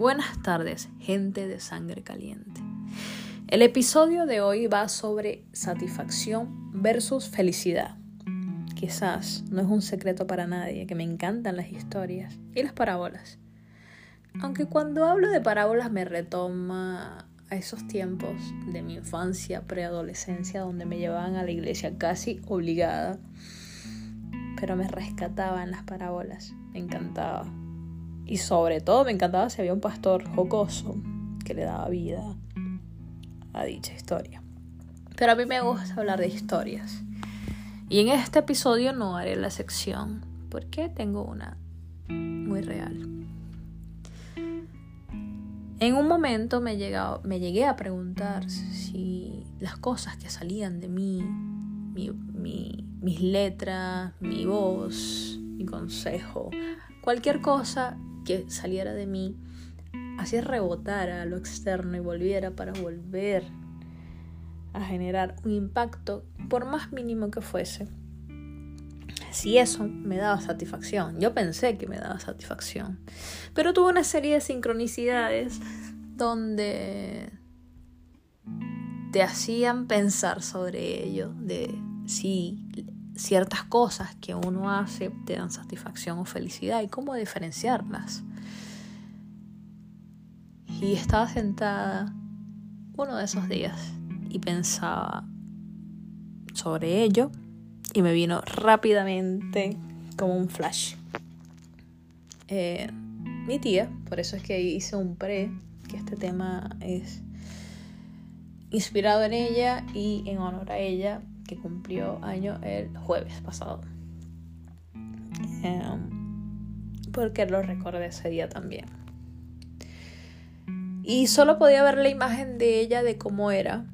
Buenas tardes, gente de sangre caliente. El episodio de hoy va sobre satisfacción versus felicidad. Quizás no es un secreto para nadie que me encantan las historias y las parábolas. Aunque cuando hablo de parábolas me retoma a esos tiempos de mi infancia, preadolescencia, donde me llevaban a la iglesia casi obligada, pero me rescataban las parábolas, me encantaba. Y sobre todo me encantaba si había un pastor jocoso que le daba vida a dicha historia. Pero a mí me gusta hablar de historias. Y en este episodio no haré la sección porque tengo una muy real. En un momento me, me llegué a preguntar si las cosas que salían de mí, mis letras, mi voz, mi consejo, cualquier cosa que saliera de mí, así rebotara a lo externo y volviera para volver a generar un impacto, por más mínimo que fuese. Si eso me daba satisfacción, yo pensé que me daba satisfacción, pero tuve una serie de sincronicidades donde te hacían pensar sobre ello, de si ciertas cosas que uno hace te dan satisfacción o felicidad y cómo diferenciarlas. Y estaba sentada uno de esos días y pensaba sobre ello y me vino rápidamente como un flash. Eh, mi tía, por eso es que hice un pre, que este tema es inspirado en ella y en honor a ella, que cumplió año el jueves pasado. Em, porque lo recordé ese día también. Y solo podía ver la imagen de ella de cómo era,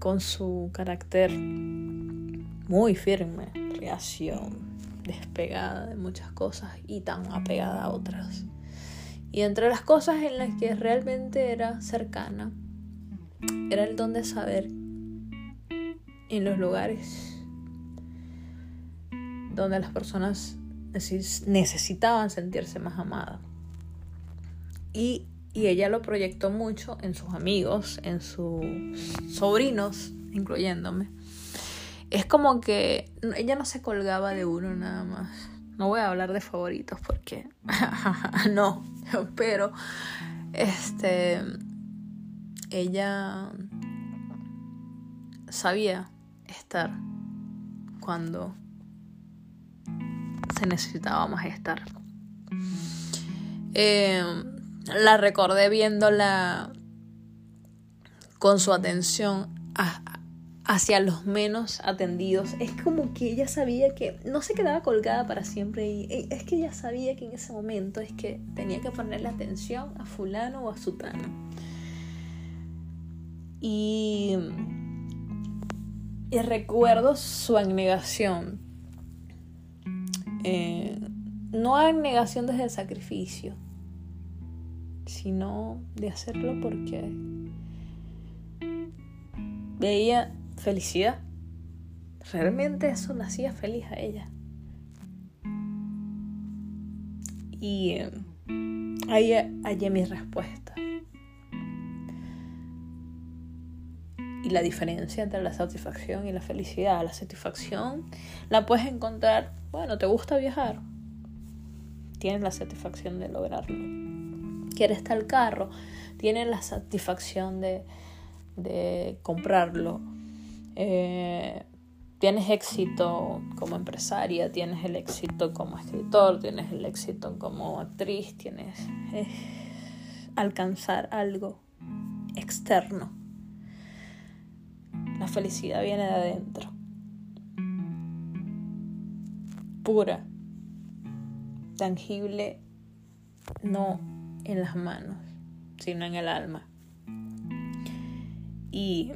con su carácter muy firme, reacción, despegada de muchas cosas y tan apegada a otras. Y entre las cosas en las que realmente era cercana, era el don de saber en los lugares donde las personas necesitaban sentirse más amadas. Y, y, ella lo proyectó mucho en sus amigos, en sus sobrinos, incluyéndome. Es como que ella no se colgaba de uno nada más. No voy a hablar de favoritos porque no, pero este ella sabía estar cuando se necesitaba más estar. Eh, la recordé viéndola con su atención hacia los menos atendidos. Es como que ella sabía que no se quedaba colgada para siempre y es que ella sabía que en ese momento es que tenía que ponerle atención a fulano o a sutano. Y y recuerdo su abnegación. Eh, no abnegación desde el sacrificio, sino de hacerlo porque veía felicidad. Realmente eso la hacía feliz a ella. Y eh, ahí hallé mi respuesta. Y la diferencia entre la satisfacción y la felicidad. La satisfacción la puedes encontrar, bueno, te gusta viajar, tienes la satisfacción de lograrlo. Quieres tal carro, tienes la satisfacción de, de comprarlo. Eh, tienes éxito como empresaria, tienes el éxito como escritor, tienes el éxito como actriz, tienes alcanzar algo externo la felicidad viene de adentro. Pura. Tangible, no en las manos, sino en el alma. Y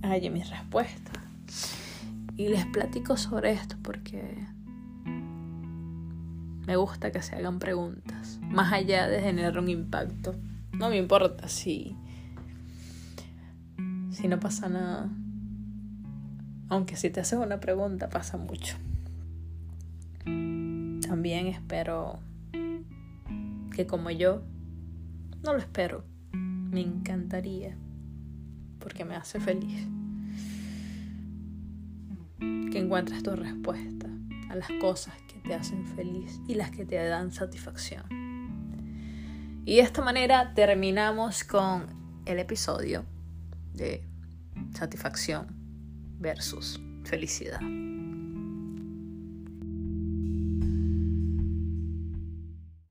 hay mi respuesta. Y les platico sobre esto porque me gusta que se hagan preguntas, más allá de generar un impacto. No me importa si si no pasa nada. Aunque si te haces una pregunta pasa mucho. También espero que como yo, no lo espero. Me encantaría, porque me hace feliz. Que encuentres tu respuesta a las cosas que te hacen feliz y las que te dan satisfacción. Y de esta manera terminamos con el episodio de satisfacción versus felicidad.